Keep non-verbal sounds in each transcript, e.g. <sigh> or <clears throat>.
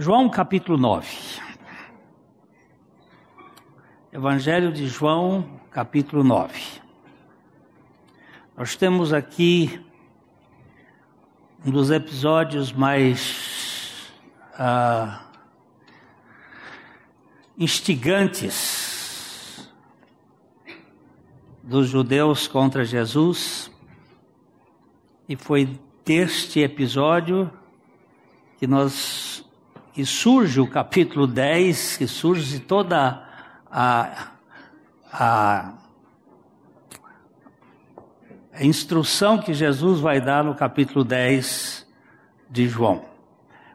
João capítulo 9. Evangelho de João capítulo 9. Nós temos aqui um dos episódios mais ah, instigantes dos judeus contra Jesus, e foi deste episódio que nós que surge o capítulo 10, que surge toda a, a, a instrução que Jesus vai dar no capítulo 10 de João.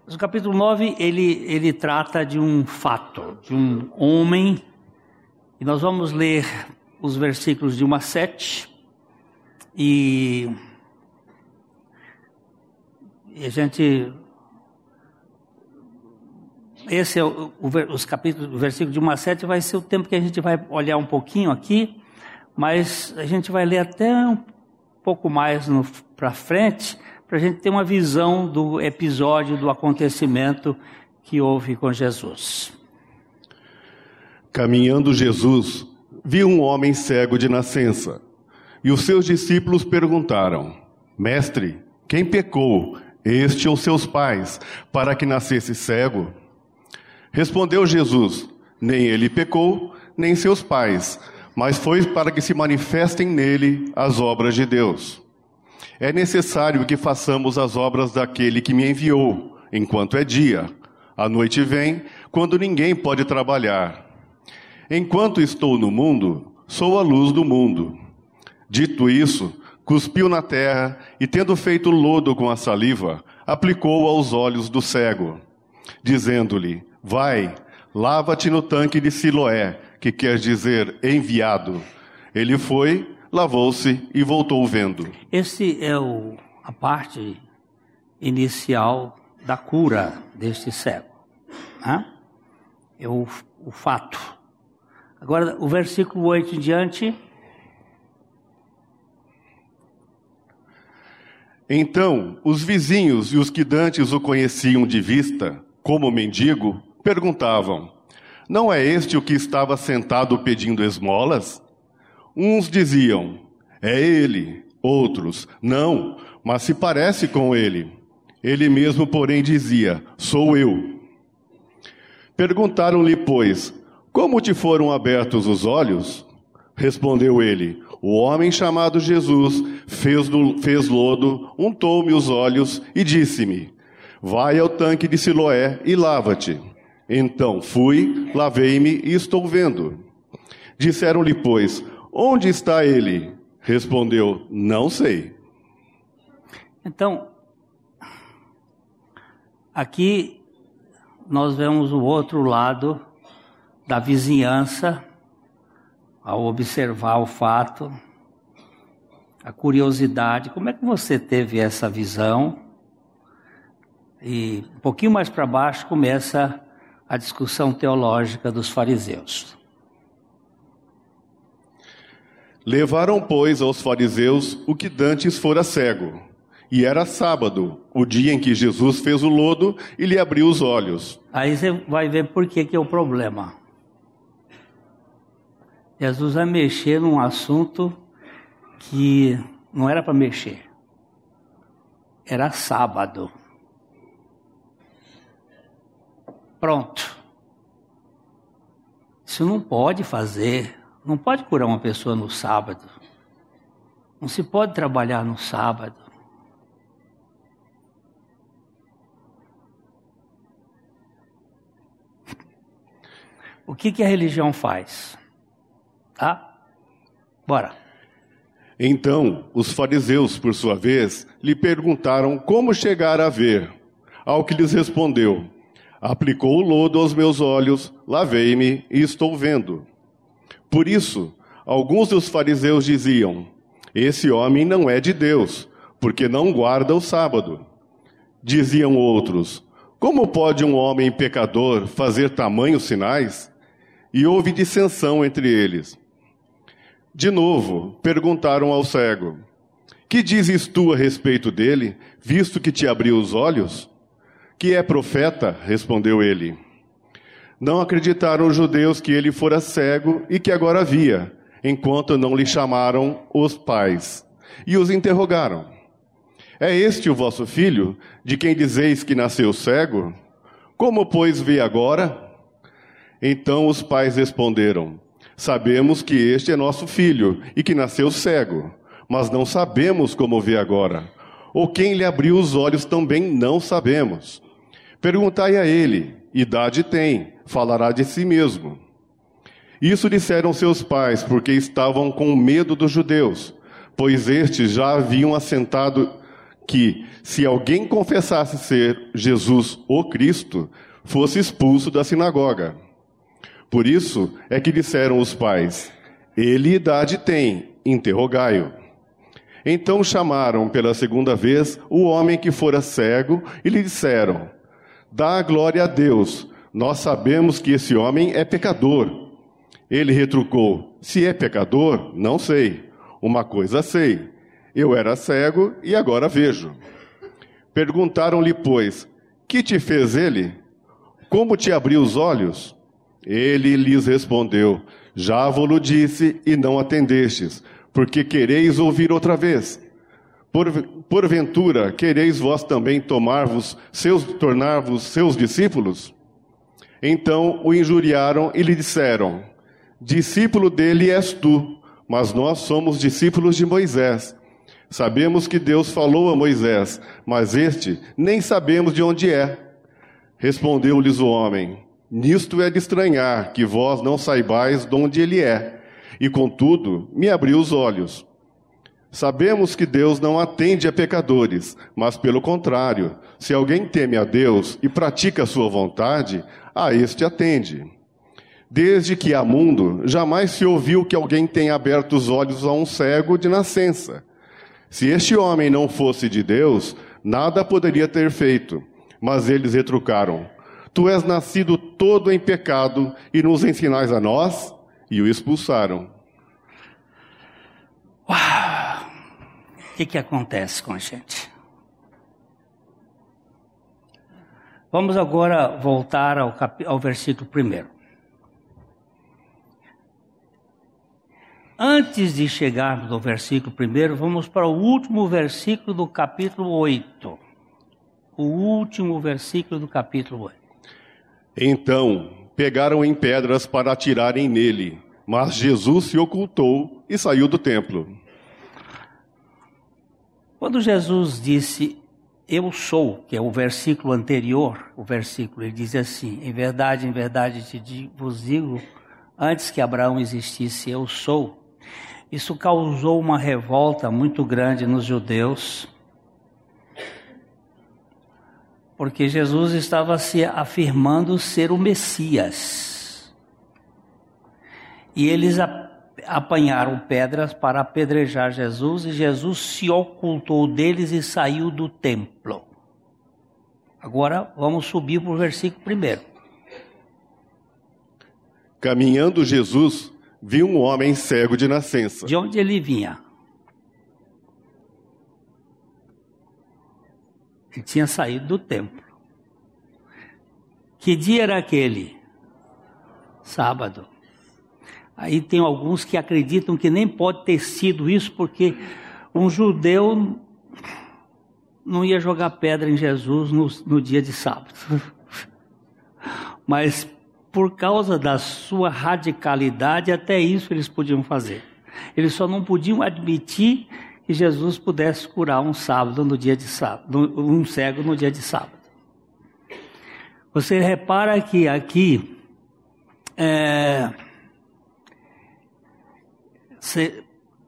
Mas o capítulo 9, ele, ele trata de um fato, de um homem, e nós vamos ler os versículos de 1 a 7, e, e a gente esse é o, o, os capítulos, o versículo de 1 a 7 vai ser o tempo que a gente vai olhar um pouquinho aqui, mas a gente vai ler até um pouco mais para frente, para a gente ter uma visão do episódio, do acontecimento que houve com Jesus. Caminhando Jesus, viu um homem cego de nascença, e os seus discípulos perguntaram: Mestre, quem pecou, este ou seus pais, para que nascesse cego? Respondeu Jesus: Nem ele pecou, nem seus pais, mas foi para que se manifestem nele as obras de Deus. É necessário que façamos as obras daquele que me enviou, enquanto é dia. A noite vem, quando ninguém pode trabalhar. Enquanto estou no mundo, sou a luz do mundo. Dito isso, cuspiu na terra e, tendo feito lodo com a saliva, aplicou aos olhos do cego, dizendo-lhe: Vai, lava-te no tanque de Siloé, que quer dizer enviado. Ele foi, lavou-se e voltou vendo. Esse é o, a parte inicial da cura deste cego. Né? É o, o fato. Agora, o versículo 8 em diante. Então, os vizinhos e os que dantes o conheciam de vista, como mendigo, perguntavam: Não é este o que estava sentado pedindo esmolas? Uns diziam: É ele. Outros: Não, mas se parece com ele. Ele mesmo, porém, dizia: Sou eu. Perguntaram-lhe, pois: Como te foram abertos os olhos? Respondeu ele: O homem chamado Jesus fez, do, fez lodo, untou-me os olhos e disse-me: Vai ao tanque de Siloé e lava-te. Então fui, lavei-me e estou vendo. Disseram-lhe, pois, onde está ele? Respondeu, não sei. Então, aqui nós vemos o outro lado da vizinhança, ao observar o fato, a curiosidade. Como é que você teve essa visão? E um pouquinho mais para baixo começa a discussão teológica dos fariseus. Levaram, pois, aos fariseus o que dantes fora cego. E era sábado, o dia em que Jesus fez o lodo e lhe abriu os olhos. Aí você vai ver por que, que é o problema. Jesus vai mexer num assunto que não era para mexer. Era sábado. Pronto. Isso não pode fazer. Não pode curar uma pessoa no sábado. Não se pode trabalhar no sábado. O que, que a religião faz? Tá? Bora. Então, os fariseus, por sua vez, lhe perguntaram como chegar a ver. Ao que lhes respondeu: Aplicou o lodo aos meus olhos, lavei-me e estou vendo. Por isso, alguns dos fariseus diziam: Esse homem não é de Deus, porque não guarda o sábado. Diziam outros: Como pode um homem pecador fazer tamanhos sinais? E houve dissensão entre eles. De novo, perguntaram ao cego: Que dizes tu a respeito dele, visto que te abriu os olhos? Que é profeta? respondeu ele. Não acreditaram os judeus que ele fora cego e que agora via, enquanto não lhe chamaram os pais. E os interrogaram: É este o vosso filho, de quem dizeis que nasceu cego? Como, pois, vê agora? Então os pais responderam: Sabemos que este é nosso filho e que nasceu cego, mas não sabemos como vê agora. Ou quem lhe abriu os olhos também não sabemos. Perguntai a ele: idade tem, falará de si mesmo. Isso disseram seus pais, porque estavam com medo dos judeus, pois estes já haviam assentado que, se alguém confessasse ser Jesus o Cristo, fosse expulso da sinagoga. Por isso é que disseram os pais: Ele idade tem, interrogai-o. Então chamaram pela segunda vez o homem que fora cego e lhe disseram: Dá glória a Deus, nós sabemos que esse homem é pecador. Ele retrucou: Se é pecador, não sei. Uma coisa sei: eu era cego e agora vejo. Perguntaram-lhe, pois: Que te fez ele? Como te abriu os olhos? Ele lhes respondeu: Já vos disse e não atendestes, porque quereis ouvir outra vez. Por, porventura, quereis vós também tomar-vos seus, tornar-vos seus discípulos? Então o injuriaram e lhe disseram: Discípulo dele és tu, mas nós somos discípulos de Moisés. Sabemos que Deus falou a Moisés, mas este nem sabemos de onde é. Respondeu-lhes o homem: Nisto é de estranhar que vós não saibais de onde ele é, e contudo me abriu os olhos. Sabemos que Deus não atende a pecadores, mas pelo contrário, se alguém teme a Deus e pratica a sua vontade, a este atende. Desde que há mundo, jamais se ouviu que alguém tenha aberto os olhos a um cego de nascença. Se este homem não fosse de Deus, nada poderia ter feito. Mas eles retrucaram: Tu és nascido todo em pecado e nos ensinais a nós? E o expulsaram. O que, que acontece com a gente? Vamos agora voltar ao, cap... ao versículo primeiro. Antes de chegarmos ao versículo primeiro, vamos para o último versículo do capítulo 8. O último versículo do capítulo 8. Então pegaram em pedras para atirarem nele, mas Jesus se ocultou e saiu do templo. Quando Jesus disse eu sou, que é o versículo anterior, o versículo, ele diz assim: Em verdade, em verdade te vos digo, antes que Abraão existisse, eu sou. Isso causou uma revolta muito grande nos judeus, porque Jesus estava se afirmando ser o Messias. E eles apanharam pedras para apedrejar Jesus, e Jesus se ocultou deles e saiu do templo. Agora vamos subir para o versículo primeiro. Caminhando Jesus, viu um homem cego de nascença. De onde ele vinha? Ele tinha saído do templo. Que dia era aquele? Sábado. Aí tem alguns que acreditam que nem pode ter sido isso, porque um judeu não ia jogar pedra em Jesus no, no dia de sábado. <laughs> Mas por causa da sua radicalidade, até isso eles podiam fazer. Eles só não podiam admitir que Jesus pudesse curar um sábado no dia de sábado, um cego no dia de sábado. Você repara que aqui é,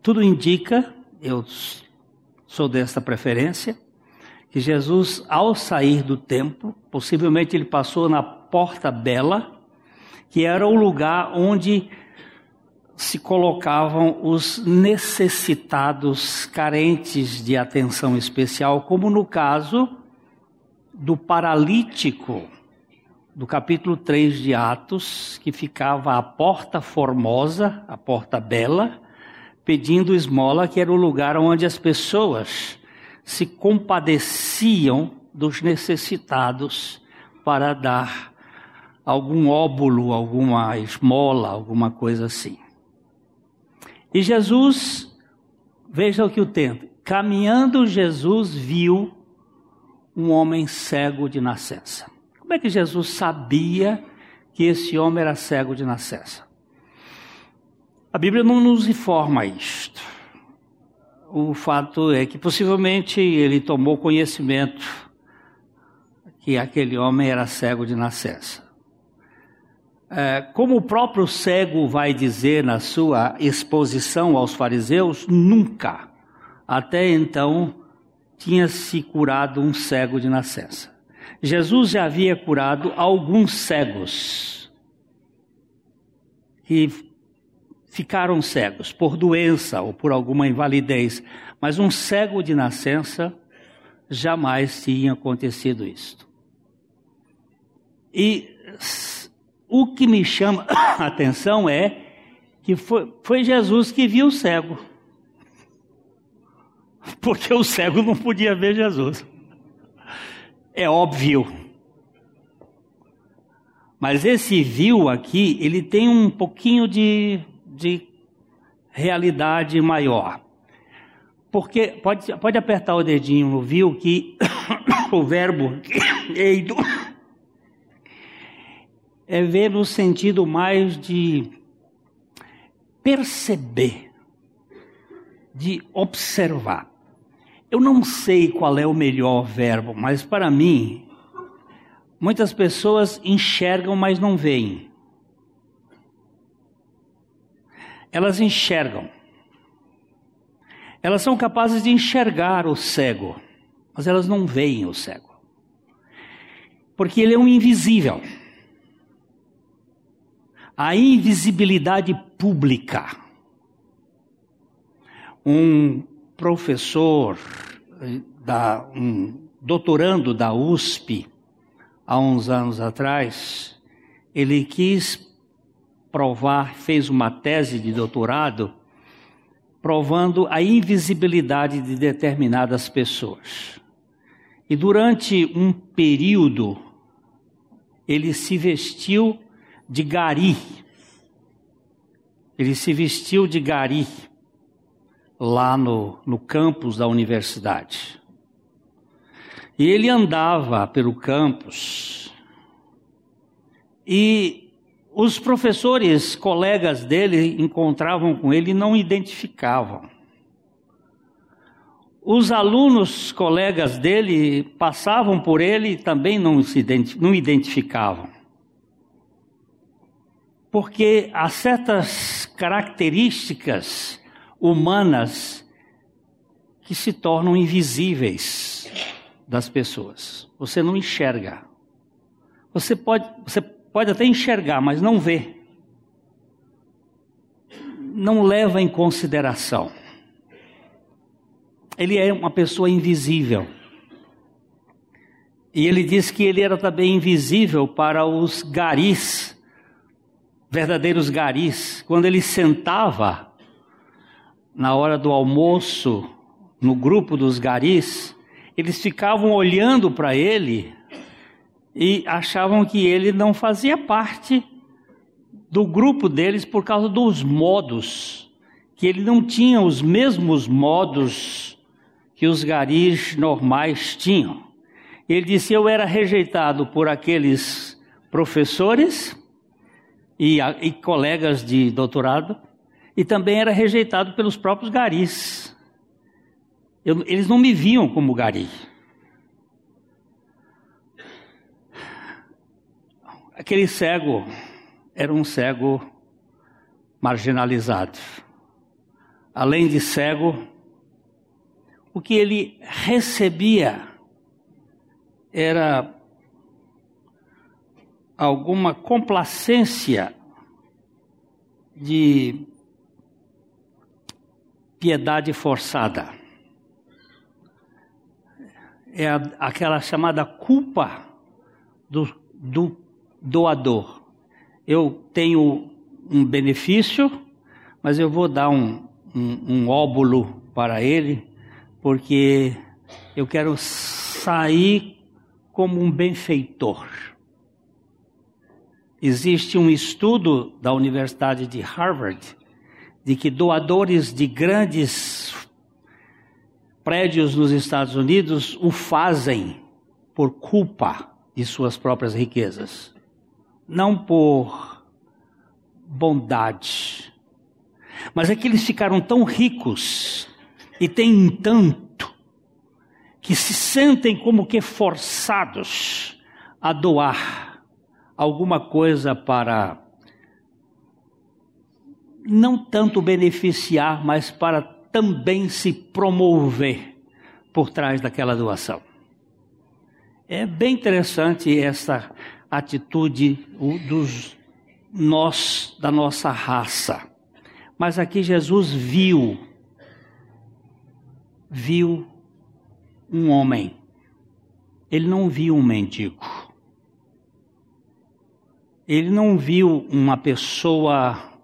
tudo indica, eu sou dessa preferência, que Jesus, ao sair do templo, possivelmente ele passou na Porta Bela, que era o lugar onde se colocavam os necessitados, carentes de atenção especial, como no caso do paralítico do capítulo 3 de Atos, que ficava à porta formosa, a porta bela, pedindo esmola, que era o lugar onde as pessoas se compadeciam dos necessitados para dar algum óbulo, alguma esmola, alguma coisa assim. E Jesus, veja o que o tempo, caminhando Jesus viu um homem cego de nascença. Como é que Jesus sabia que esse homem era cego de nascença? A Bíblia não nos informa isto. O fato é que possivelmente ele tomou conhecimento que aquele homem era cego de nascença. É, como o próprio cego vai dizer na sua exposição aos fariseus, nunca, até então, tinha se curado um cego de nascença. Jesus já havia curado alguns cegos que ficaram cegos por doença ou por alguma invalidez, mas um cego de nascença jamais tinha acontecido isto. E o que me chama <coughs> a atenção é que foi, foi Jesus que viu o cego. <laughs> Porque o cego não podia ver Jesus. É óbvio. Mas esse viu aqui, ele tem um pouquinho de, de realidade maior. Porque, pode, pode apertar o dedinho no viu que <coughs> o verbo <coughs> eido é ver no sentido mais de perceber, de observar. Eu não sei qual é o melhor verbo, mas para mim, muitas pessoas enxergam, mas não veem. Elas enxergam. Elas são capazes de enxergar o cego, mas elas não veem o cego. Porque ele é um invisível a invisibilidade pública. Um professor, da, um doutorando da USP, há uns anos atrás, ele quis provar, fez uma tese de doutorado, provando a invisibilidade de determinadas pessoas. E durante um período, ele se vestiu de gari. Ele se vestiu de gari lá no, no campus da universidade. E ele andava pelo campus e os professores, colegas dele, encontravam com ele e não identificavam. Os alunos, colegas dele, passavam por ele e também não se não identificavam porque há certas características humanas que se tornam invisíveis das pessoas. Você não enxerga. Você pode, você pode até enxergar, mas não vê. Não leva em consideração. Ele é uma pessoa invisível. E ele diz que ele era também invisível para os garis verdadeiros garis. Quando ele sentava na hora do almoço no grupo dos garis, eles ficavam olhando para ele e achavam que ele não fazia parte do grupo deles por causa dos modos, que ele não tinha os mesmos modos que os garis normais tinham. Ele disse: Eu era rejeitado por aqueles professores e, e colegas de doutorado, e também era rejeitado pelos próprios garis. Eu, eles não me viam como gari. Aquele cego era um cego marginalizado. Além de cego, o que ele recebia era alguma complacência de piedade forçada. É aquela chamada culpa do, do doador. Eu tenho um benefício, mas eu vou dar um, um, um óbulo para ele, porque eu quero sair como um benfeitor. Existe um estudo da Universidade de Harvard de que doadores de grandes prédios nos Estados Unidos o fazem por culpa de suas próprias riquezas, não por bondade. Mas é que eles ficaram tão ricos e têm tanto que se sentem como que forçados a doar alguma coisa para não tanto beneficiar, mas para também se promover por trás daquela doação. É bem interessante essa atitude dos nós da nossa raça. Mas aqui Jesus viu viu um homem. Ele não viu um mendigo. Ele não viu uma pessoa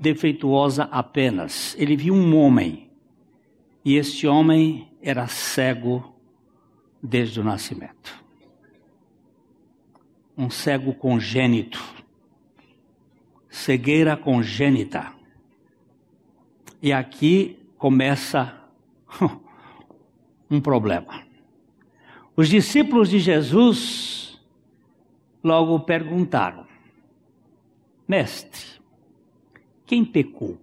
defeituosa apenas. Ele viu um homem. E este homem era cego desde o nascimento. Um cego congênito. Cegueira congênita. E aqui começa <laughs> um problema. Os discípulos de Jesus logo perguntaram: Mestre, quem pecou?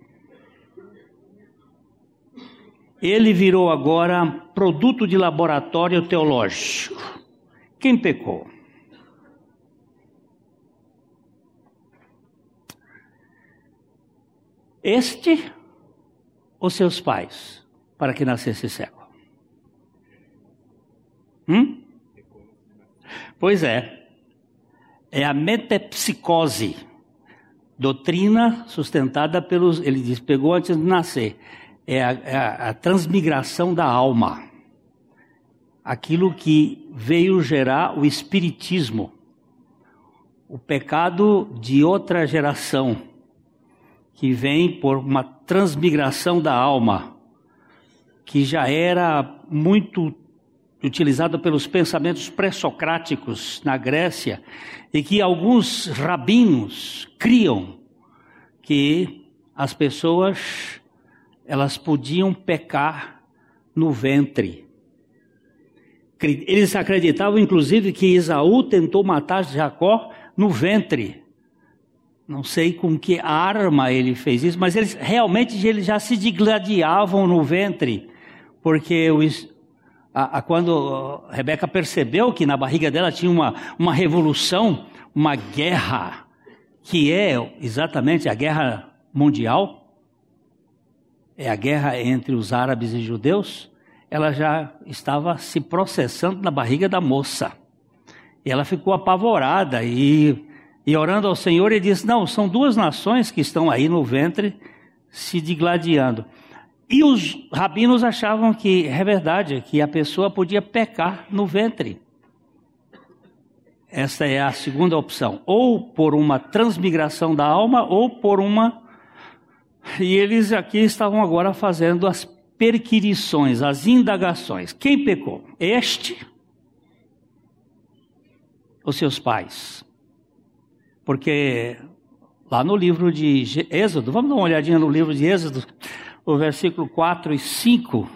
Ele virou agora produto de laboratório teológico. Quem pecou? Este ou seus pais, para que nascesse cego? Hum? Pois é, é a metepsicose doutrina sustentada pelos. Ele diz, pegou antes de nascer. É a, é a, a transmigração da alma. Aquilo que veio gerar o espiritismo. O pecado de outra geração. Que vem por uma transmigração da alma. Que já era muito utilizada pelos pensamentos pré-socráticos na Grécia e que alguns rabinos criam que as pessoas elas podiam pecar no ventre. Eles acreditavam inclusive que Esaú tentou matar Jacó no ventre. Não sei com que arma ele fez isso, mas eles realmente eles já se digladiavam no ventre, porque os, a, a, quando Rebeca percebeu que na barriga dela tinha uma, uma revolução, uma guerra, que é exatamente a guerra mundial, é a guerra entre os árabes e judeus, ela já estava se processando na barriga da moça. E ela ficou apavorada e, e orando ao Senhor e disse: Não, são duas nações que estão aí no ventre se digladiando. E os rabinos achavam que é verdade, que a pessoa podia pecar no ventre. Essa é a segunda opção, ou por uma transmigração da alma, ou por uma. E eles aqui estavam agora fazendo as perquirições, as indagações. Quem pecou? Este ou seus pais? Porque lá no livro de Êxodo, vamos dar uma olhadinha no livro de Êxodo, o versículo 4 e 5.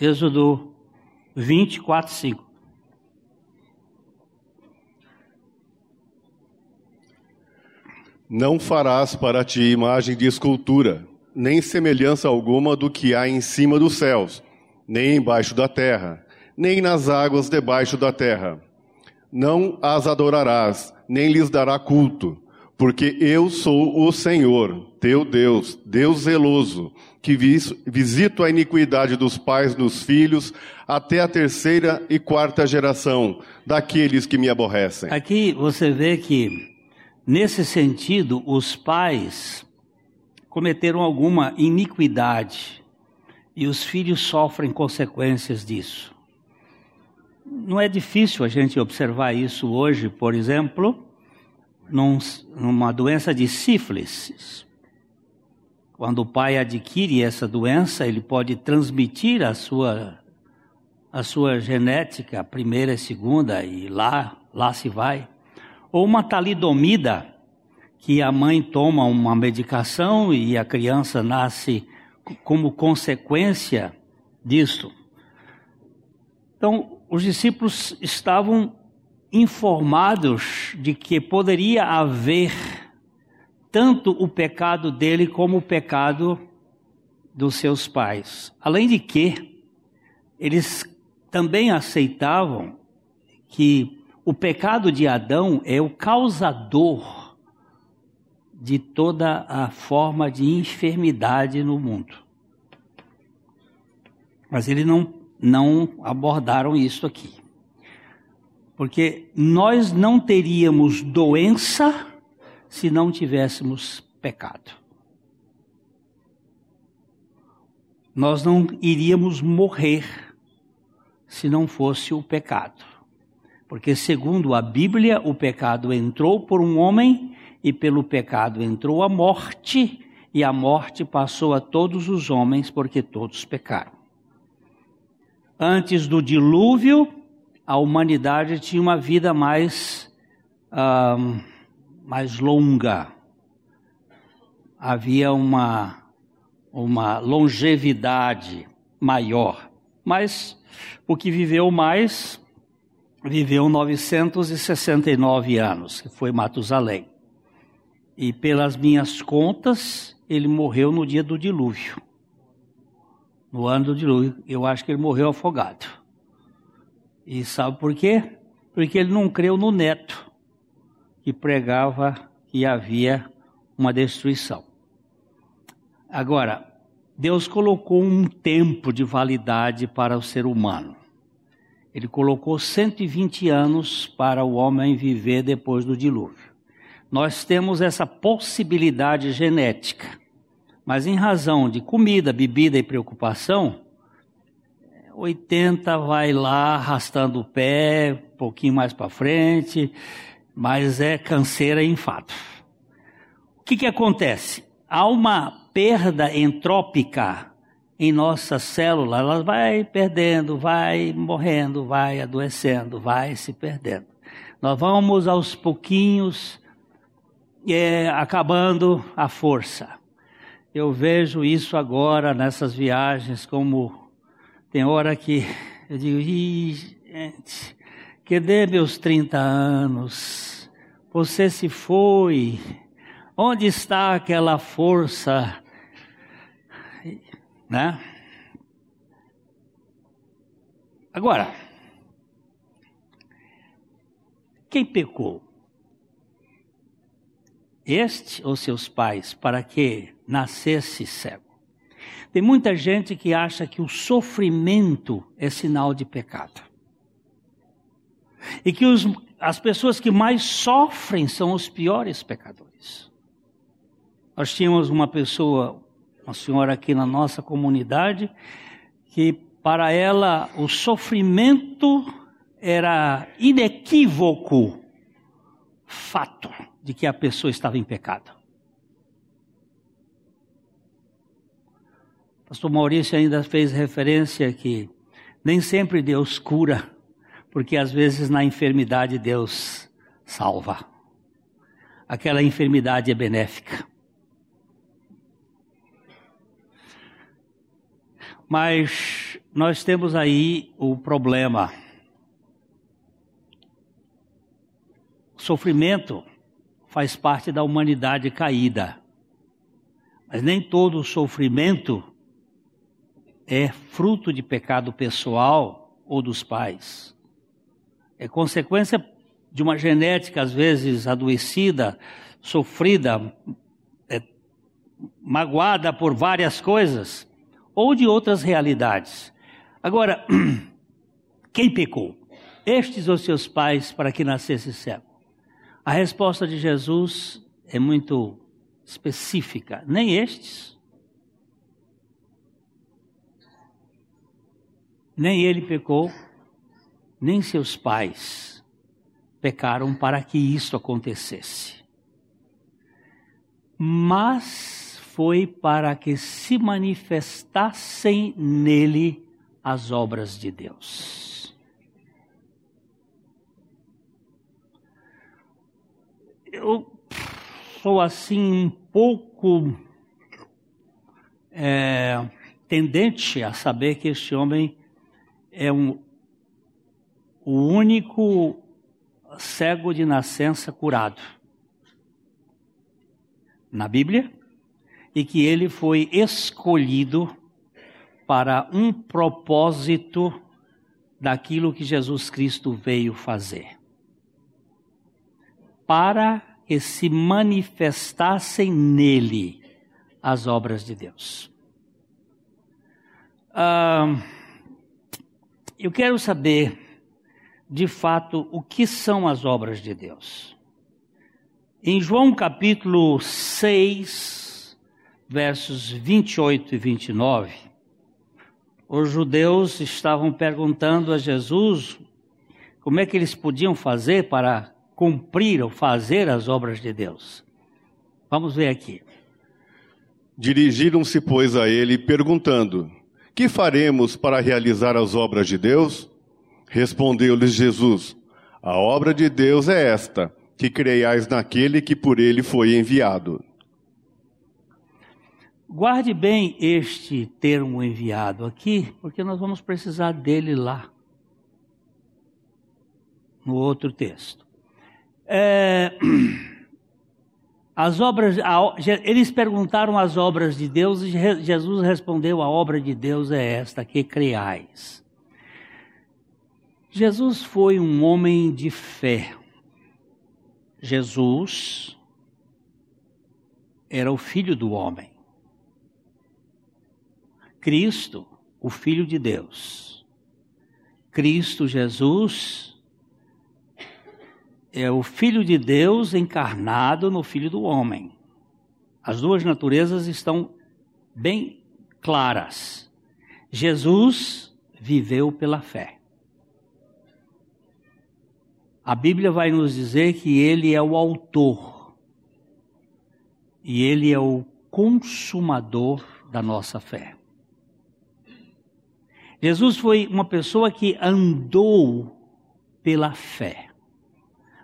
Êxodo 24, 5. Não farás para ti imagem de escultura nem semelhança alguma do que há em cima dos céus, nem embaixo da terra, nem nas águas debaixo da terra. Não as adorarás, nem lhes dará culto, porque eu sou o Senhor, teu Deus, Deus zeloso, que visito a iniquidade dos pais nos filhos até a terceira e quarta geração daqueles que me aborrecem. Aqui você vê que, nesse sentido, os pais cometeram alguma iniquidade e os filhos sofrem consequências disso. Não é difícil a gente observar isso hoje, por exemplo, num, numa doença de sífilis. Quando o pai adquire essa doença, ele pode transmitir a sua, a sua genética, primeira e segunda, e lá, lá se vai. Ou uma talidomida, que a mãe toma uma medicação e a criança nasce como consequência disso. Então, os discípulos estavam informados de que poderia haver tanto o pecado dele como o pecado dos seus pais. Além de que, eles também aceitavam que o pecado de Adão é o causador de toda a forma de enfermidade no mundo. Mas eles não, não abordaram isso aqui. Porque nós não teríamos doença se não tivéssemos pecado. Nós não iríamos morrer se não fosse o pecado. Porque, segundo a Bíblia, o pecado entrou por um homem e pelo pecado entrou a morte, e a morte passou a todos os homens, porque todos pecaram. Antes do dilúvio, a humanidade tinha uma vida mais, mais longa. Havia uma, uma longevidade maior. Mas o que viveu mais, viveu 969 anos, que foi Matusalém. E pelas minhas contas, ele morreu no dia do dilúvio. No ano do dilúvio. Eu acho que ele morreu afogado. E sabe por quê? Porque ele não creu no neto, que pregava que havia uma destruição. Agora, Deus colocou um tempo de validade para o ser humano. Ele colocou 120 anos para o homem viver depois do dilúvio nós temos essa possibilidade genética. Mas em razão de comida, bebida e preocupação, 80 vai lá arrastando o pé, um pouquinho mais para frente, mas é canseira e enfado. O que, que acontece? Há uma perda entrópica em nossas células, ela vai perdendo, vai morrendo, vai adoecendo, vai se perdendo. Nós vamos aos pouquinhos é, acabando a força. Eu vejo isso agora nessas viagens, como tem hora que eu digo, gente, cadê meus 30 anos? Você se foi. Onde está aquela força? Né? Agora, quem pecou? este ou seus pais, para que nascesse cego. Tem muita gente que acha que o sofrimento é sinal de pecado. E que os, as pessoas que mais sofrem são os piores pecadores. Nós tínhamos uma pessoa, uma senhora aqui na nossa comunidade, que para ela o sofrimento era inequívoco fato de que a pessoa estava em pecado. Pastor Maurício ainda fez referência que nem sempre Deus cura, porque às vezes na enfermidade Deus salva. Aquela enfermidade é benéfica. Mas nós temos aí o problema. Sofrimento faz parte da humanidade caída. Mas nem todo o sofrimento é fruto de pecado pessoal ou dos pais. É consequência de uma genética, às vezes, adoecida, sofrida, é, magoada por várias coisas, ou de outras realidades. Agora, <clears throat> quem pecou? Estes ou seus pais para que nascesse cego? A resposta de Jesus é muito específica. Nem estes, nem ele pecou, nem seus pais pecaram para que isto acontecesse. Mas foi para que se manifestassem nele as obras de Deus. Eu sou assim um pouco é, tendente a saber que este homem é um, o único cego de nascença curado na Bíblia e que ele foi escolhido para um propósito daquilo que Jesus Cristo veio fazer. Para que se manifestassem nele as obras de Deus. Ah, eu quero saber, de fato, o que são as obras de Deus. Em João capítulo 6, versos 28 e 29, os judeus estavam perguntando a Jesus como é que eles podiam fazer para cumprir ou fazer as obras de Deus. Vamos ver aqui. Dirigiram-se, pois, a ele, perguntando: que faremos para realizar as obras de Deus? Respondeu-lhes Jesus: A obra de Deus é esta, que creiais naquele que por ele foi enviado. Guarde bem este termo enviado aqui, porque nós vamos precisar dele lá, no outro texto. É... <clears throat> As obras, eles perguntaram as obras de Deus e Jesus respondeu: a obra de Deus é esta, que creais. Jesus foi um homem de fé. Jesus era o filho do homem. Cristo, o filho de Deus. Cristo Jesus é o Filho de Deus encarnado no Filho do Homem. As duas naturezas estão bem claras. Jesus viveu pela fé. A Bíblia vai nos dizer que ele é o autor e ele é o consumador da nossa fé. Jesus foi uma pessoa que andou pela fé.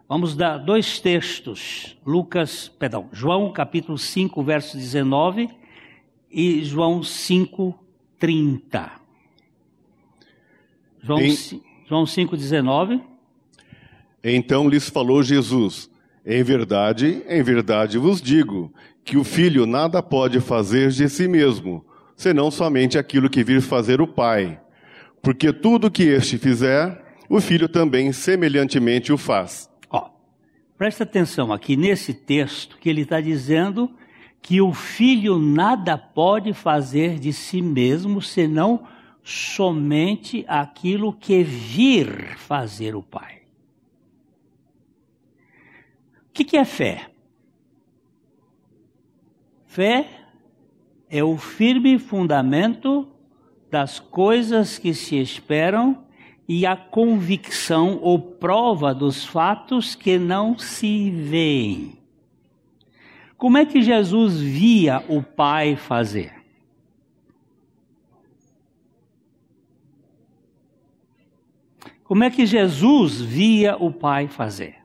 Vamos dar dois textos, Lucas, perdão, João capítulo 5, verso 19 e João 5, 30. João, em... João 5, 19. Então lhes falou Jesus: Em verdade, em verdade vos digo, que o filho nada pode fazer de si mesmo, senão somente aquilo que vir fazer o Pai. Porque tudo que este fizer, o filho também semelhantemente o faz. Presta atenção aqui nesse texto que ele está dizendo que o filho nada pode fazer de si mesmo senão somente aquilo que vir fazer o pai. O que, que é fé? Fé é o firme fundamento das coisas que se esperam e a convicção ou prova dos fatos que não se veem. Como é que Jesus via o Pai fazer? Como é que Jesus via o Pai fazer?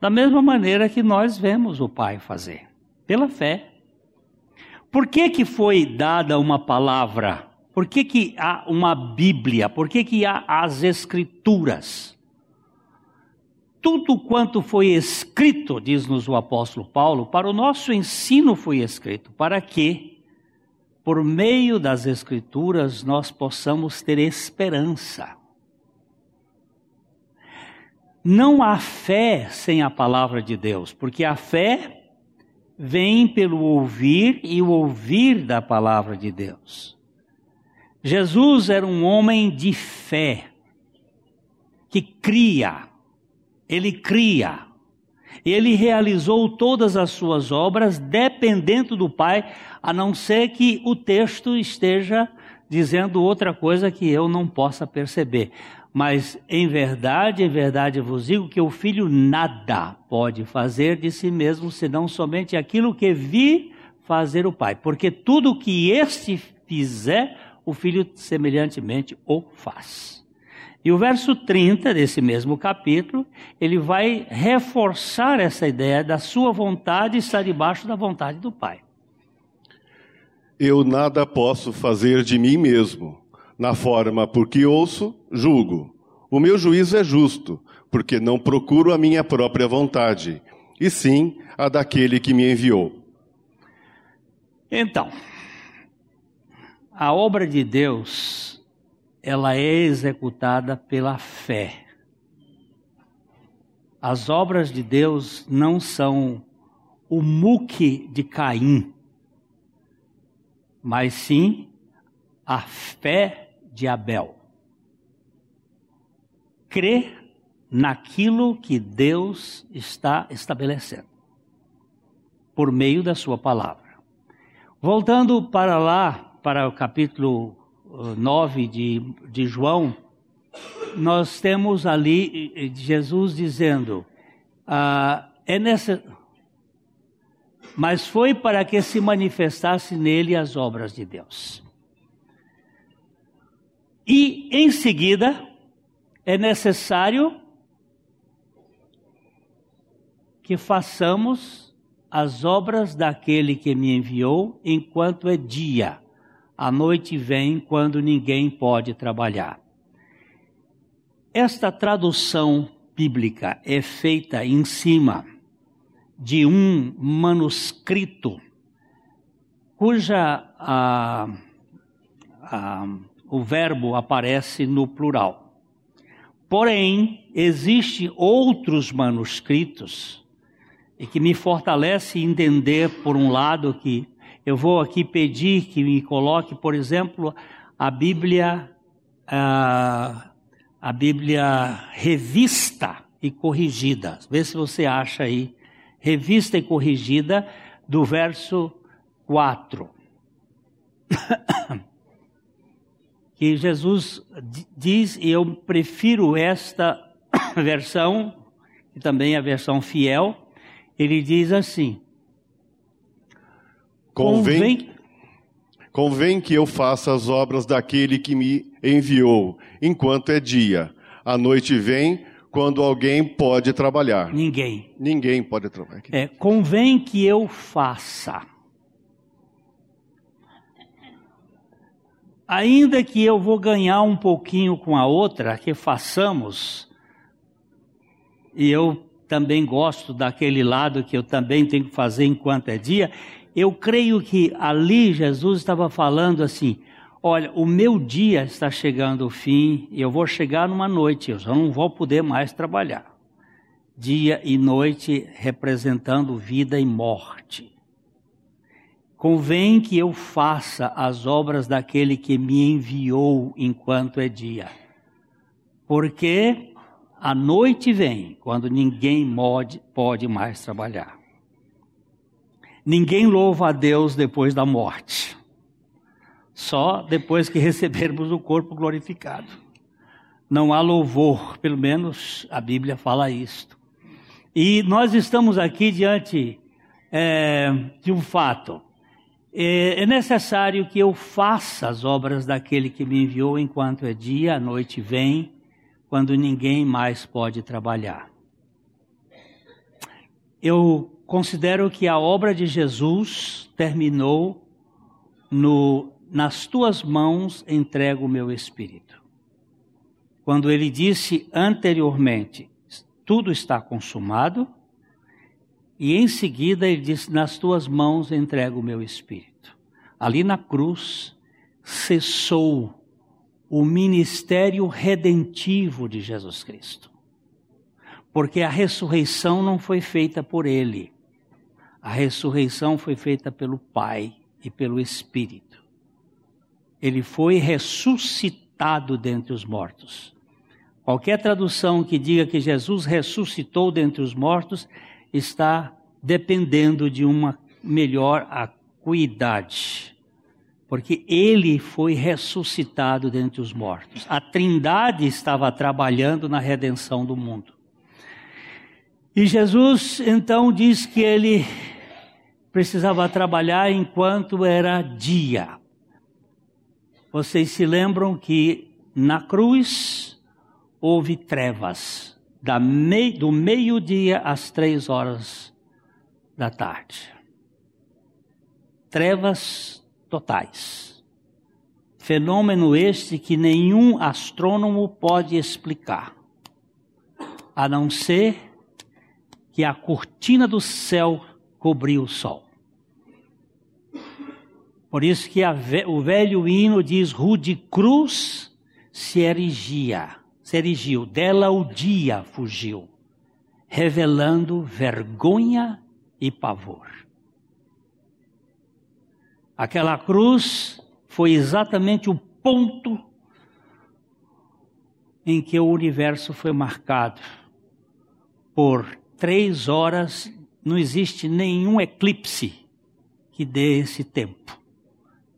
Da mesma maneira que nós vemos o Pai fazer, pela fé. Por que que foi dada uma palavra por que, que há uma Bíblia? Por que, que há as Escrituras? Tudo quanto foi escrito, diz-nos o apóstolo Paulo, para o nosso ensino foi escrito, para que, por meio das Escrituras, nós possamos ter esperança. Não há fé sem a palavra de Deus, porque a fé vem pelo ouvir e o ouvir da palavra de Deus. Jesus era um homem de fé, que cria, ele cria. Ele realizou todas as suas obras dependendo do Pai, a não ser que o texto esteja dizendo outra coisa que eu não possa perceber. Mas em verdade, em verdade vos digo que o filho nada pode fazer de si mesmo, senão somente aquilo que vi fazer o pai. Porque tudo que este fizer, o filho semelhantemente o faz. E o verso 30 desse mesmo capítulo, ele vai reforçar essa ideia da sua vontade estar debaixo da vontade do Pai. Eu nada posso fazer de mim mesmo. Na forma porque ouço, julgo. O meu juízo é justo, porque não procuro a minha própria vontade, e sim a daquele que me enviou. Então, a obra de Deus ela é executada pela fé. As obras de Deus não são o muque de Caim, mas sim a fé de Abel. Crer naquilo que Deus está estabelecendo, por meio da Sua palavra. Voltando para lá, para o capítulo 9 de, de João, nós temos ali Jesus dizendo: ah, é nessa. Mas foi para que se manifestasse nele as obras de Deus. E em seguida é necessário que façamos as obras daquele que me enviou enquanto é dia. A noite vem quando ninguém pode trabalhar. Esta tradução bíblica é feita em cima de um manuscrito cuja a, a, o verbo aparece no plural. Porém, existem outros manuscritos e que me fortalece entender, por um lado, que eu vou aqui pedir que me coloque, por exemplo, a Bíblia, a, a Bíblia revista e corrigida. Vê se você acha aí. Revista e corrigida do verso 4. <coughs> que Jesus diz, e eu prefiro esta <coughs> versão, que também é a versão fiel, ele diz assim: Convém, convém que eu faça as obras daquele que me enviou, enquanto é dia. A noite vem quando alguém pode trabalhar. Ninguém. Ninguém pode trabalhar. É, convém que eu faça. Ainda que eu vou ganhar um pouquinho com a outra, que façamos, e eu também gosto daquele lado que eu também tenho que fazer enquanto é dia, eu creio que ali Jesus estava falando assim: olha, o meu dia está chegando ao fim, eu vou chegar numa noite, eu já não vou poder mais trabalhar. Dia e noite representando vida e morte. Convém que eu faça as obras daquele que me enviou enquanto é dia. Porque a noite vem quando ninguém pode, mais trabalhar. Ninguém louva a Deus depois da morte. Só depois que <laughs> recebermos o corpo glorificado. Não há louvor, pelo menos a Bíblia fala isto. E nós estamos aqui diante é, de um fato. É, é necessário que eu faça as obras daquele que me enviou enquanto é dia, a noite vem, quando ninguém mais pode trabalhar. Eu considero que a obra de Jesus terminou no nas tuas mãos entrego o meu espírito. Quando ele disse anteriormente, tudo está consumado, e em seguida ele disse, nas tuas mãos entrego o meu espírito. Ali na cruz cessou o ministério redentivo de Jesus Cristo. Porque a ressurreição não foi feita por ele, a ressurreição foi feita pelo Pai e pelo Espírito. Ele foi ressuscitado dentre os mortos. Qualquer tradução que diga que Jesus ressuscitou dentre os mortos está dependendo de uma melhor acuidade. porque ele foi ressuscitado dentre os mortos. A Trindade estava trabalhando na redenção do mundo. E Jesus então diz que ele precisava trabalhar enquanto era dia. Vocês se lembram que na cruz houve trevas, do meio-dia às três horas da tarde. Trevas totais. Fenômeno este que nenhum astrônomo pode explicar, a não ser que a cortina do céu cobriu o sol. Por isso que ve o velho hino diz: Rude cruz se erigia, se erigiu, dela o dia fugiu, revelando vergonha e pavor. Aquela cruz foi exatamente o ponto em que o universo foi marcado por três horas, não existe nenhum eclipse que dê esse tempo.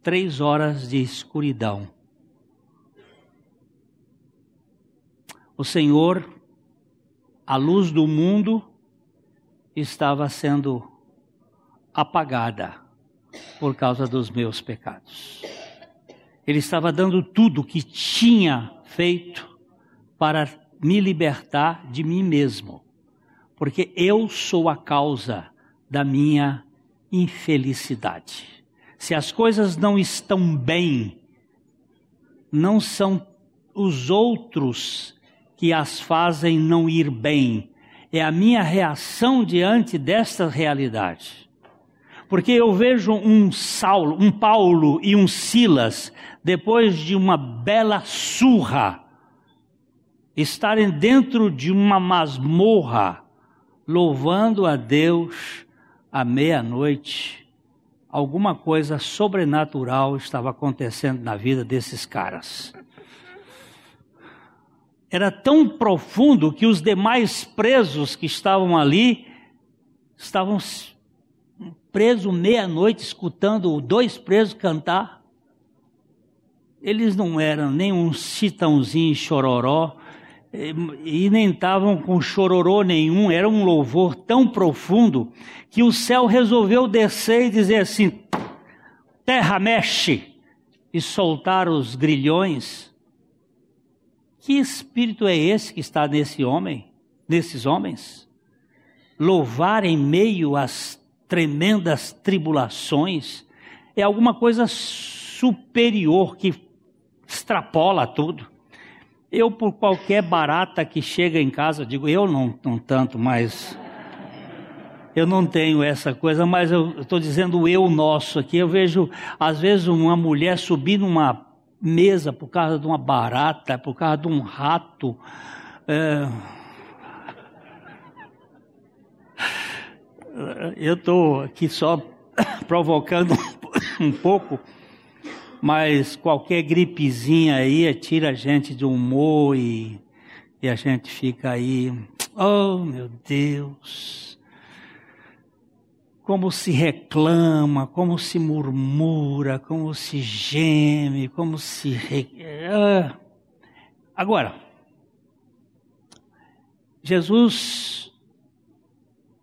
Três horas de escuridão. O Senhor, a luz do mundo, estava sendo apagada por causa dos meus pecados. Ele estava dando tudo que tinha feito para me libertar de mim mesmo porque eu sou a causa da minha infelicidade. Se as coisas não estão bem, não são os outros que as fazem não ir bem, é a minha reação diante desta realidade. Porque eu vejo um Saulo, um Paulo e um Silas, depois de uma bela surra, estarem dentro de uma masmorra, louvando a Deus à meia-noite, alguma coisa sobrenatural estava acontecendo na vida desses caras. Era tão profundo que os demais presos que estavam ali estavam presos meia-noite escutando dois presos cantar. Eles não eram nem um citãozinho chororó, e nem estavam com chororô nenhum, era um louvor tão profundo que o céu resolveu descer e dizer assim: terra mexe, e soltar os grilhões. Que espírito é esse que está nesse homem, nesses homens? Louvar em meio às tremendas tribulações é alguma coisa superior que extrapola tudo. Eu, por qualquer barata que chega em casa, digo, eu não, não tanto, mas. Eu não tenho essa coisa, mas eu estou dizendo eu nosso aqui. Eu vejo, às vezes, uma mulher subir numa mesa por causa de uma barata, por causa de um rato. É... Eu estou aqui só <coughs> provocando <coughs> um pouco mas qualquer gripezinha aí tira a gente de humor e, e a gente fica aí, oh meu Deus, como se reclama, como se murmura, como se geme, como se. Re... Ah. Agora, Jesus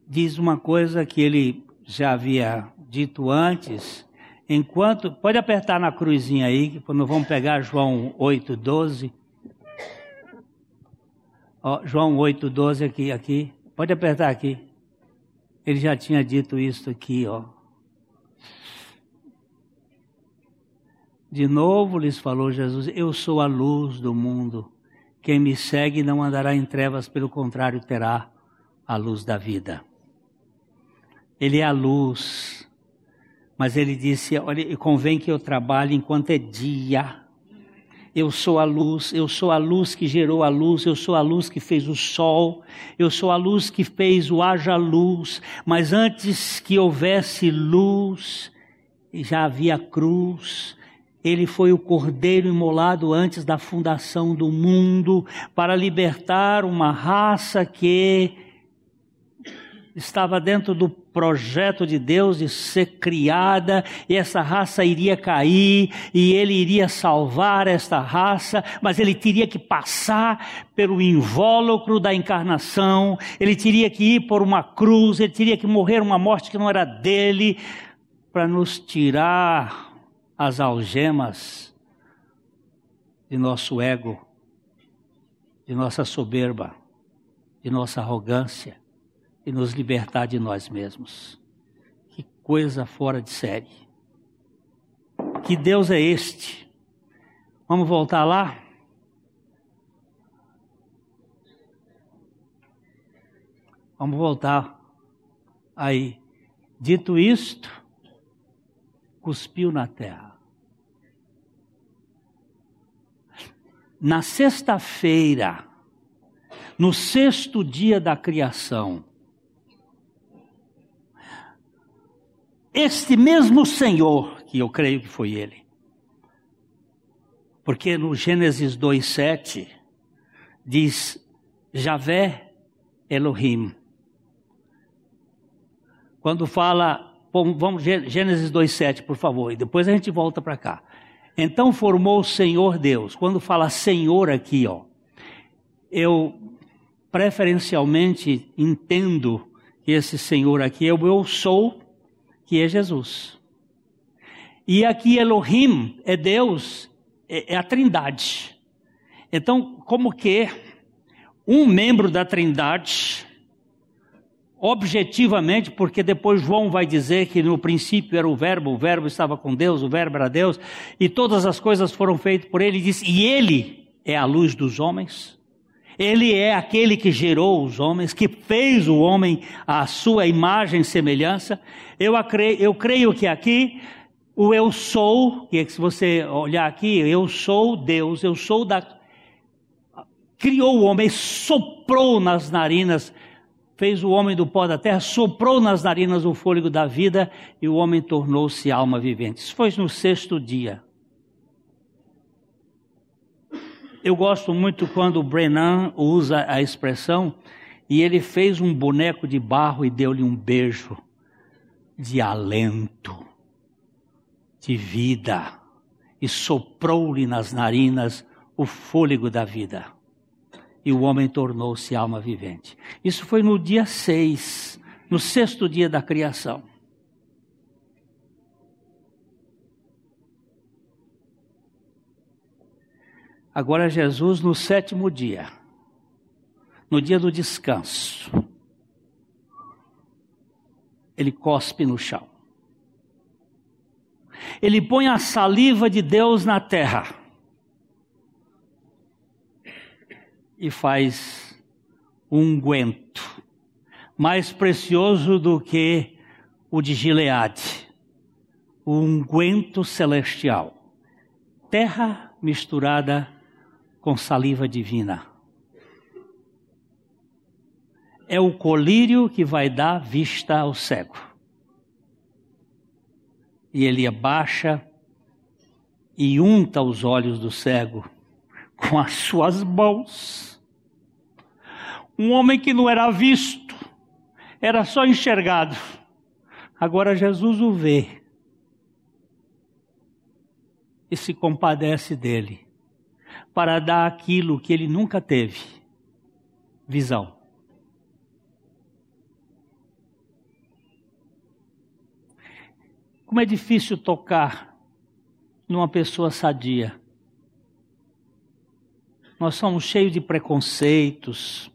diz uma coisa que ele já havia dito antes, Enquanto, pode apertar na cruzinha aí, quando vamos pegar João 8:12. Ó, João 8:12 aqui, aqui. Pode apertar aqui. Ele já tinha dito isso aqui, ó. De novo lhes falou Jesus: Eu sou a luz do mundo. Quem me segue não andará em trevas, pelo contrário, terá a luz da vida. Ele é a luz mas ele disse: Olha, convém que eu trabalhe enquanto é dia. Eu sou a luz, eu sou a luz que gerou a luz, eu sou a luz que fez o sol, eu sou a luz que fez o haja luz. Mas antes que houvesse luz, já havia cruz. Ele foi o cordeiro imolado antes da fundação do mundo para libertar uma raça que estava dentro do projeto de Deus de ser criada, e essa raça iria cair, e ele iria salvar esta raça, mas ele teria que passar pelo invólucro da encarnação, ele teria que ir por uma cruz, ele teria que morrer uma morte que não era dele, para nos tirar as algemas de nosso ego, de nossa soberba, de nossa arrogância e nos libertar de nós mesmos. Que coisa fora de série. Que Deus é este? Vamos voltar lá? Vamos voltar aí. Dito isto, cuspiu na terra. Na sexta-feira, no sexto dia da criação, este mesmo Senhor, que eu creio que foi ele, porque no Gênesis 2,7 diz Javé Elohim. Quando fala, vamos Gênesis 2,7, por favor, e depois a gente volta para cá. Então formou o Senhor Deus. Quando fala Senhor aqui, ó, eu preferencialmente entendo que esse Senhor aqui é o eu sou, que é Jesus. E aqui Elohim é Deus, é, é a Trindade. Então, como que um membro da Trindade objetivamente, porque depois João vai dizer que no princípio era o Verbo, o Verbo estava com Deus, o Verbo era Deus, e todas as coisas foram feitas por Ele, e diz, e Ele é a luz dos homens. Ele é aquele que gerou os homens, que fez o homem à sua imagem e semelhança. Eu, acre, eu creio que aqui o eu sou, que se você olhar aqui, eu sou Deus, eu sou da. Criou o homem, soprou nas narinas fez o homem do pó da terra, soprou nas narinas o fôlego da vida e o homem tornou-se alma vivente. Isso foi no sexto dia. Eu gosto muito quando o Brennan usa a expressão e ele fez um boneco de barro e deu-lhe um beijo de alento, de vida, e soprou-lhe nas narinas o fôlego da vida e o homem tornou-se alma vivente. Isso foi no dia 6, no sexto dia da criação. Agora Jesus no sétimo dia, no dia do descanso, ele cospe no chão. Ele põe a saliva de Deus na terra e faz unguento, mais precioso do que o de Gileade, o unguento celestial, terra misturada com saliva divina. É o colírio que vai dar vista ao cego. E ele abaixa e unta os olhos do cego com as suas mãos um homem que não era visto, era só enxergado. Agora Jesus o vê e se compadece dele para dar aquilo que ele nunca teve: visão. Como é difícil tocar numa pessoa sadia. Nós somos cheios de preconceitos,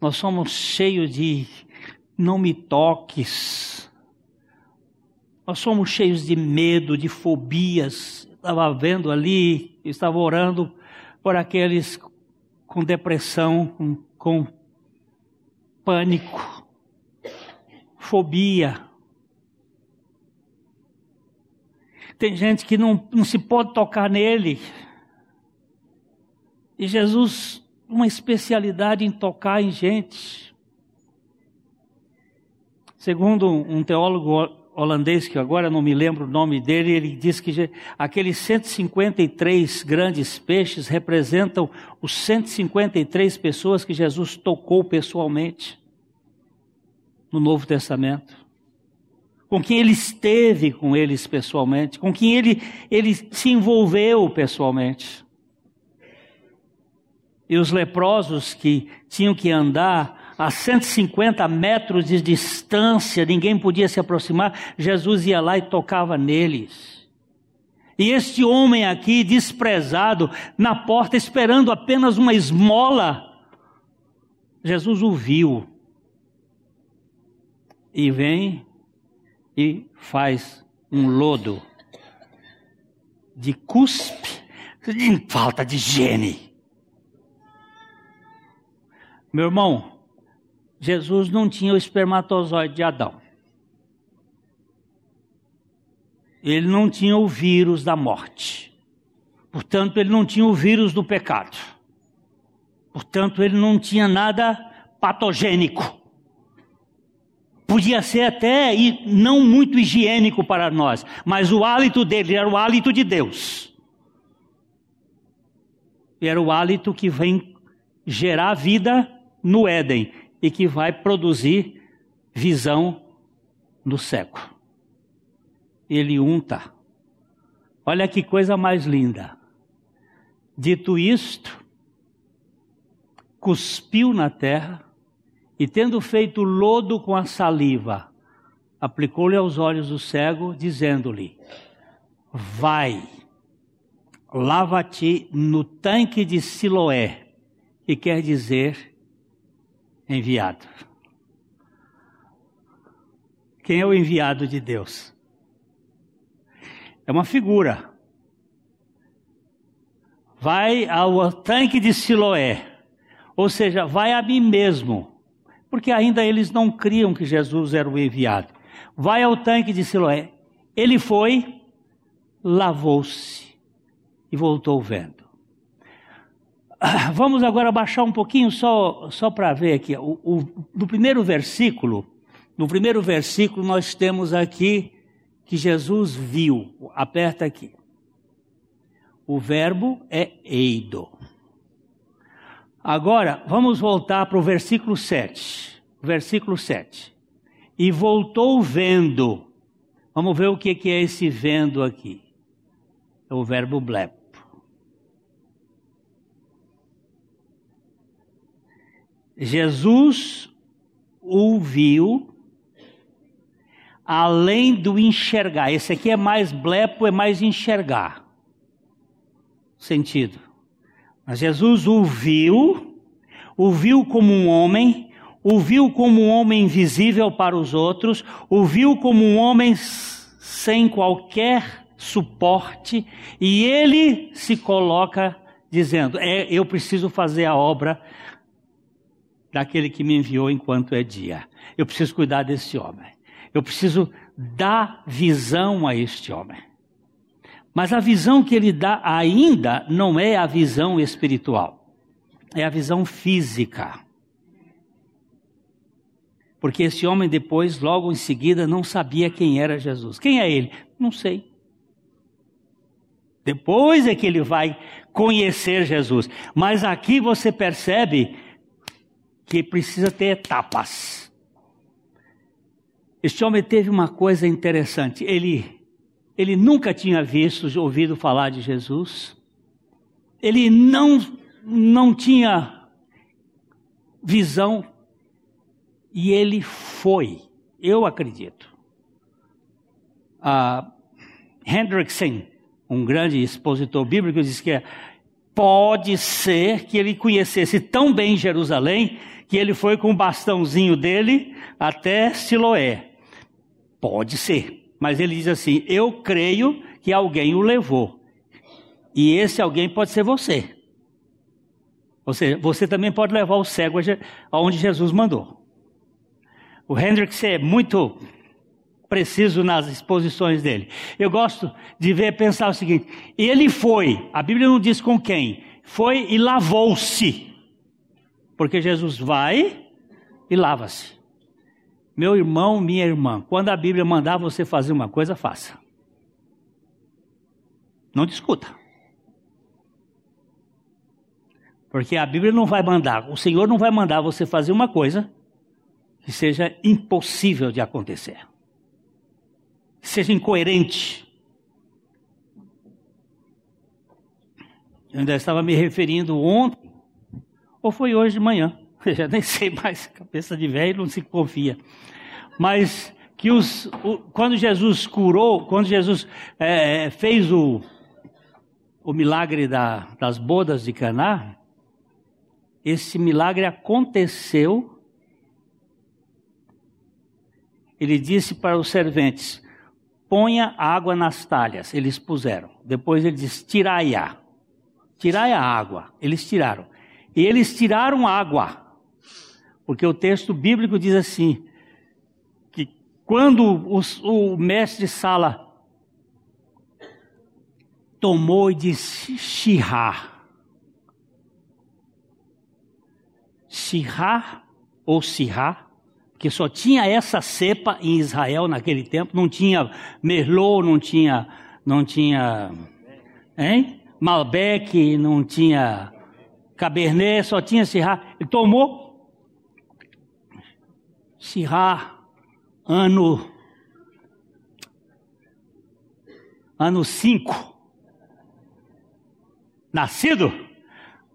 nós somos cheios de não me toques. Nós somos cheios de medo, de fobias. Estava vendo ali, estava orando por aqueles com depressão, com, com pânico, fobia. Tem gente que não, não se pode tocar nele. E Jesus uma especialidade em tocar em gente. Segundo um teólogo holandês, que agora não me lembro o nome dele, ele diz que aqueles 153 grandes peixes representam os 153 pessoas que Jesus tocou pessoalmente. no Novo Testamento, com quem ele esteve com eles pessoalmente, com quem ele, ele se envolveu pessoalmente. E os leprosos que tinham que andar a 150 metros de distância, ninguém podia se aproximar, Jesus ia lá e tocava neles. E este homem aqui, desprezado, na porta, esperando apenas uma esmola, Jesus o viu e vem e faz um lodo de cuspe, de falta de higiene. Meu irmão, Jesus não tinha o espermatozoide de Adão. Ele não tinha o vírus da morte. Portanto, ele não tinha o vírus do pecado. Portanto, ele não tinha nada patogênico podia ser até não muito higiênico para nós, mas o hálito dele era o hálito de Deus. Era o hálito que vem gerar vida no Éden e que vai produzir visão no cego. Ele unta. Olha que coisa mais linda. Dito isto, cuspiu na terra e tendo feito lodo com a saliva, aplicou-lhe aos olhos do cego, dizendo-lhe: Vai, lava-te no tanque de Siloé, que quer dizer enviado. Quem é o enviado de Deus? É uma figura. Vai ao tanque de Siloé, ou seja, vai a mim mesmo porque ainda eles não criam que Jesus era o enviado. Vai ao tanque de Siloé. Ele foi, lavou-se e voltou vendo. <clears throat> Vamos agora baixar um pouquinho só, só para ver aqui. O, o, no primeiro versículo, no primeiro versículo nós temos aqui que Jesus viu. Aperta aqui. O verbo é eido. Agora, vamos voltar para o versículo 7. Versículo 7. E voltou vendo. Vamos ver o que é esse vendo aqui. É o verbo blepo. Jesus ouviu além do enxergar. Esse aqui é mais blepo, é mais enxergar. Sentido. Mas Jesus o viu, o viu como um homem, o viu como um homem invisível para os outros, o viu como um homem sem qualquer suporte, e ele se coloca dizendo: é, Eu preciso fazer a obra daquele que me enviou enquanto é dia. Eu preciso cuidar desse homem. Eu preciso dar visão a este homem. Mas a visão que ele dá ainda não é a visão espiritual, é a visão física. Porque esse homem depois, logo em seguida, não sabia quem era Jesus. Quem é ele? Não sei. Depois é que ele vai conhecer Jesus. Mas aqui você percebe que precisa ter etapas. Este homem teve uma coisa interessante. Ele ele nunca tinha visto, ouvido falar de Jesus. Ele não, não tinha visão. E ele foi. Eu acredito. Ah, Hendrickson, um grande expositor bíblico, diz que é, pode ser que ele conhecesse tão bem Jerusalém que ele foi com o bastãozinho dele até Siloé. Pode ser. Mas ele diz assim: Eu creio que alguém o levou. E esse alguém pode ser você. Ou seja, você também pode levar o cego aonde Jesus mandou. O Hendricks é muito preciso nas exposições dele. Eu gosto de ver, pensar o seguinte: ele foi, a Bíblia não diz com quem, foi e lavou-se. Porque Jesus vai e lava-se. Meu irmão, minha irmã, quando a Bíblia mandar você fazer uma coisa, faça. Não discuta. Porque a Bíblia não vai mandar, o Senhor não vai mandar você fazer uma coisa que seja impossível de acontecer, que seja incoerente. Eu ainda estava me referindo ontem, ou foi hoje de manhã, <laughs> eu já nem sei mais, cabeça de velho não se confia. Mas que os, o, quando Jesus curou, quando Jesus é, fez o, o milagre da, das bodas de Caná, esse milagre aconteceu. Ele disse para os serventes: ponha água nas talhas. Eles puseram. Depois ele disse: tirai-a. Tirai a água. Eles tiraram. E eles tiraram água. Porque o texto bíblico diz assim: quando o, o mestre Sala tomou e disse Shihá. Shihá ou Sihá, porque só tinha essa cepa em Israel naquele tempo, não tinha Merlot, não tinha, não tinha, hein? Malbec, não tinha Cabernet, só tinha Sirá. Ele tomou Sirá ano ano 5. Nascido?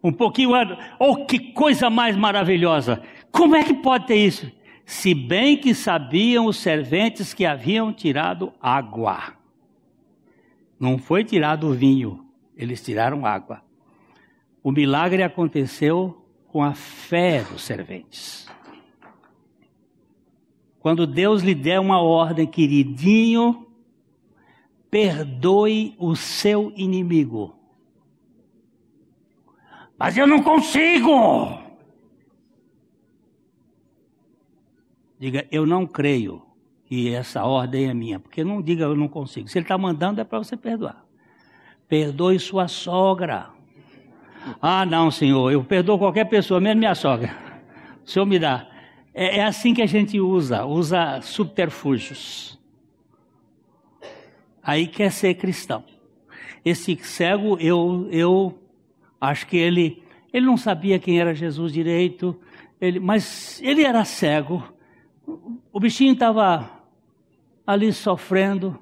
Um pouquinho ano. Oh, que coisa mais maravilhosa! Como é que pode ter isso? Se bem que sabiam os serventes que haviam tirado água. Não foi tirado o vinho, eles tiraram água. O milagre aconteceu com a fé dos serventes. Quando Deus lhe der uma ordem, queridinho, perdoe o seu inimigo. Mas eu não consigo! Diga, eu não creio que essa ordem é minha, porque não diga eu não consigo. Se ele está mandando é para você perdoar. Perdoe sua sogra. Ah, não, senhor, eu perdoo qualquer pessoa, menos minha sogra. O senhor me dá. É, é assim que a gente usa, usa subterfúgios. Aí quer ser cristão. Esse cego, eu, eu acho que ele, ele não sabia quem era Jesus direito, ele, mas ele era cego. O bichinho estava ali sofrendo.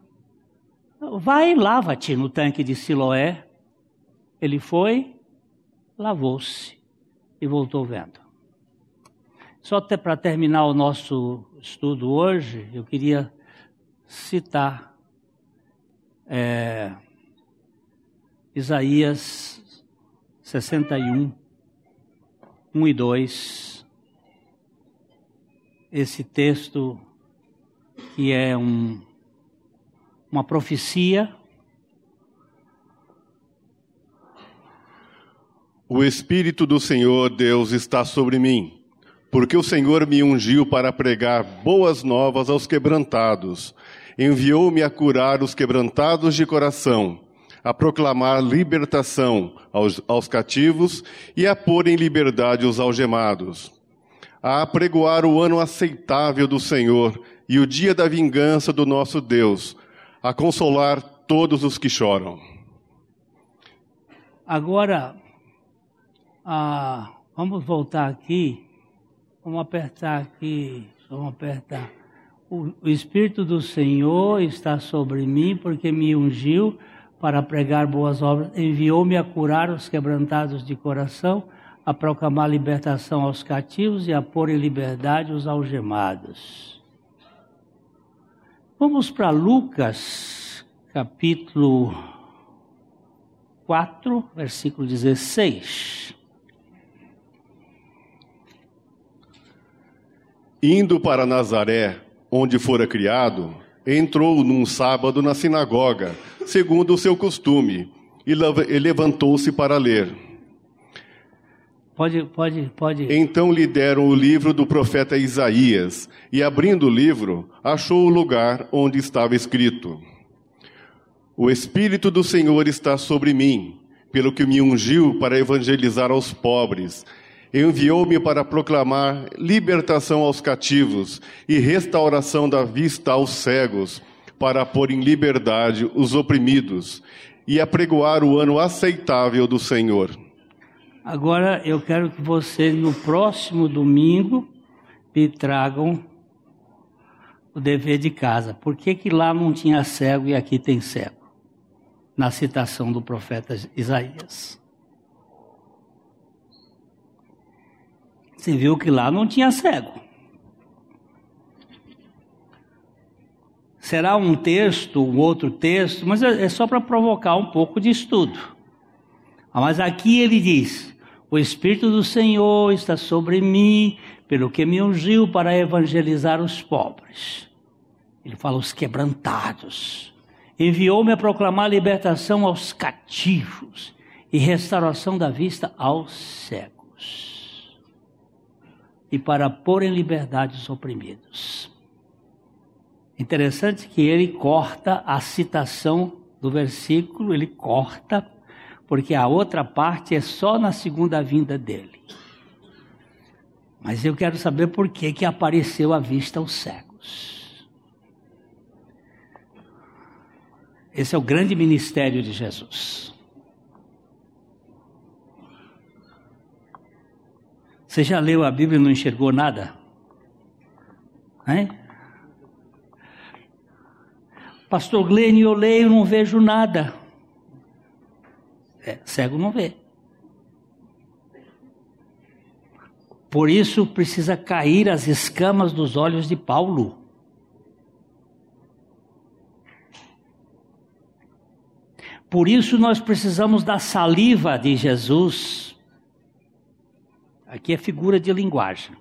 Vai e lava-te no tanque de Siloé. Ele foi, lavou-se e voltou vendo. Só até para terminar o nosso estudo hoje, eu queria citar é, Isaías 61, 1 e 2. Esse texto que é um, uma profecia. O Espírito do Senhor Deus está sobre mim porque o Senhor me ungiu para pregar boas novas aos quebrantados. Enviou-me a curar os quebrantados de coração, a proclamar libertação aos, aos cativos e a pôr em liberdade os algemados, a apregoar o ano aceitável do Senhor e o dia da vingança do nosso Deus, a consolar todos os que choram. Agora, ah, vamos voltar aqui Vamos apertar aqui, vamos apertar. O, o Espírito do Senhor está sobre mim, porque me ungiu para pregar boas obras, enviou-me a curar os quebrantados de coração, a proclamar libertação aos cativos e a pôr em liberdade os algemados. Vamos para Lucas, capítulo 4, versículo 16. Indo para Nazaré, onde fora criado, entrou num sábado na sinagoga, segundo o seu costume, e levantou-se para ler. Pode, pode, pode. Então lhe deram o livro do profeta Isaías, e abrindo o livro, achou o lugar onde estava escrito: O Espírito do Senhor está sobre mim, pelo que me ungiu para evangelizar aos pobres enviou-me para proclamar libertação aos cativos e restauração da vista aos cegos, para pôr em liberdade os oprimidos e apregoar o ano aceitável do Senhor. Agora eu quero que você, no próximo domingo, me tragam o dever de casa. Por que, que lá não tinha cego e aqui tem cego? Na citação do profeta Isaías. Você viu que lá não tinha cego. Será um texto, um outro texto, mas é, é só para provocar um pouco de estudo. Mas aqui ele diz: O Espírito do Senhor está sobre mim, pelo que me ungiu para evangelizar os pobres. Ele fala os quebrantados. Enviou-me a proclamar libertação aos cativos e restauração da vista aos cegos. E para pôr em liberdade os oprimidos. Interessante que ele corta a citação do versículo, ele corta, porque a outra parte é só na segunda vinda dele. Mas eu quero saber por que, que apareceu à vista aos cegos. Esse é o grande ministério de Jesus. Você já leu a Bíblia e não enxergou nada? Hein? Pastor Glenn, eu leio e não vejo nada. É, cego não vê. Por isso precisa cair as escamas dos olhos de Paulo. Por isso nós precisamos da saliva de Jesus. Aqui é figura de linguagem.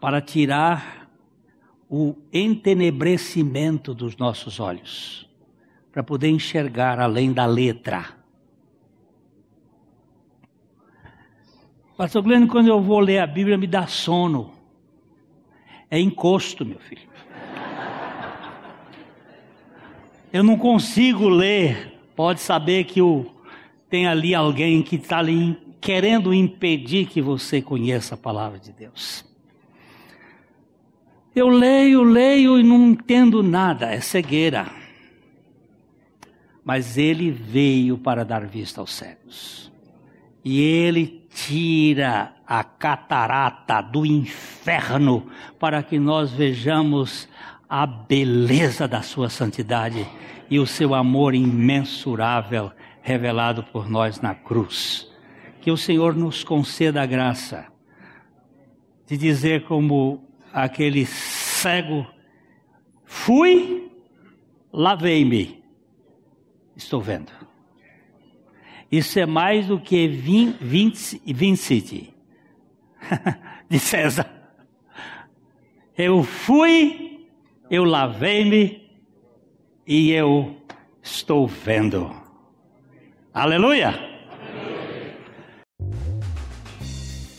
Para tirar o entenebrecimento dos nossos olhos, para poder enxergar além da letra. Pastor Glênio, quando eu vou ler a Bíblia, me dá sono. É encosto, meu filho. Eu não consigo ler. Pode saber que o, tem ali alguém que está ali querendo impedir que você conheça a palavra de Deus. Eu leio, leio e não entendo nada, é cegueira. Mas ele veio para dar vista aos cegos. E ele tira a catarata do inferno para que nós vejamos a beleza da sua santidade e o seu amor imensurável revelado por nós na cruz. Que o Senhor nos conceda a graça de dizer como aquele cego: fui, lavei-me, estou vendo. Isso é mais do que Vinci, Vincit <laughs> de César. Eu fui, eu lavei-me e eu estou vendo. Aleluia!